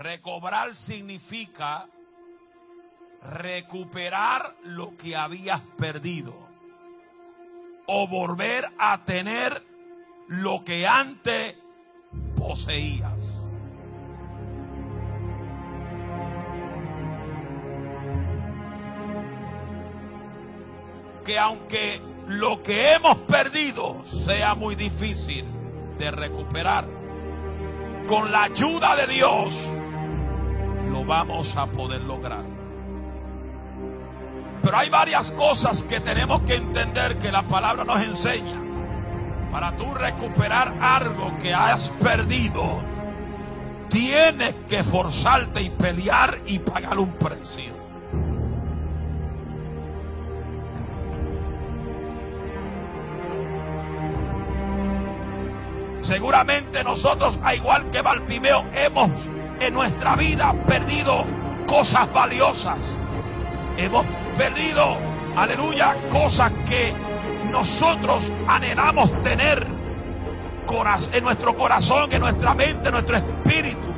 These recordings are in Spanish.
Recobrar significa recuperar lo que habías perdido o volver a tener lo que antes poseías. Que aunque lo que hemos perdido sea muy difícil de recuperar, con la ayuda de Dios lo vamos a poder lograr. Pero hay varias cosas que tenemos que entender que la palabra nos enseña. Para tú recuperar algo que has perdido, tienes que forzarte y pelear y pagar un precio. Seguramente nosotros, a igual que Bartimeo, hemos en nuestra vida perdido cosas valiosas. Hemos perdido, aleluya, cosas que nosotros anhelamos tener en nuestro corazón, en nuestra mente, en nuestro espíritu.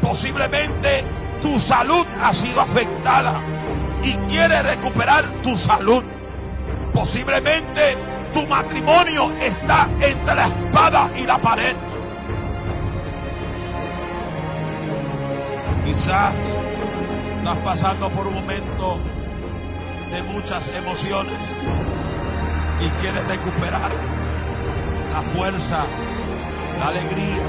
Posiblemente tu salud ha sido afectada y quieres recuperar tu salud. Posiblemente tu matrimonio está entre la espada y la pared. Quizás estás pasando por un momento de muchas emociones y quieres recuperar la fuerza, la alegría.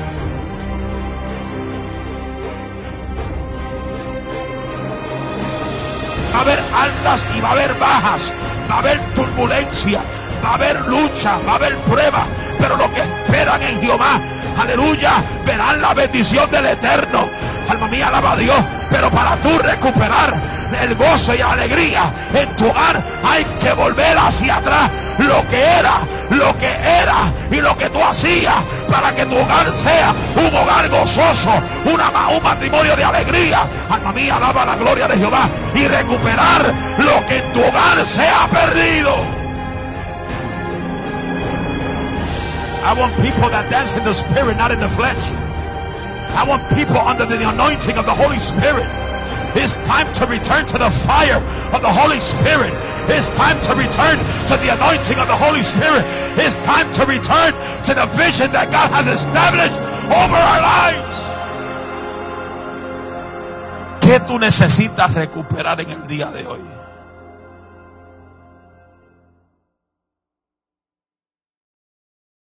Va a haber altas y va a haber bajas, va a haber turbulencia, va a haber lucha, va a haber prueba, pero lo que esperan en Jehová, aleluya, verán la bendición del Eterno. Alma mía, alaba a Dios, pero para tú recuperar el gozo y la alegría en tu hogar, hay que volver hacia atrás lo que era, lo que era y lo que tú hacías para que tu hogar sea un hogar gozoso, una, un matrimonio de alegría. Alma mía, alaba la gloria de Jehová y recuperar lo que en tu hogar se ha perdido. I want people that dance in the spirit, not in the flesh. I want people under the anointing of the Holy Spirit. It's time to return to the fire of the Holy Spirit. It's time to return to the anointing of the Holy Spirit. It's time to return to the vision that God has established over our lives. ¿Qué tú necesitas recuperar en el día de hoy?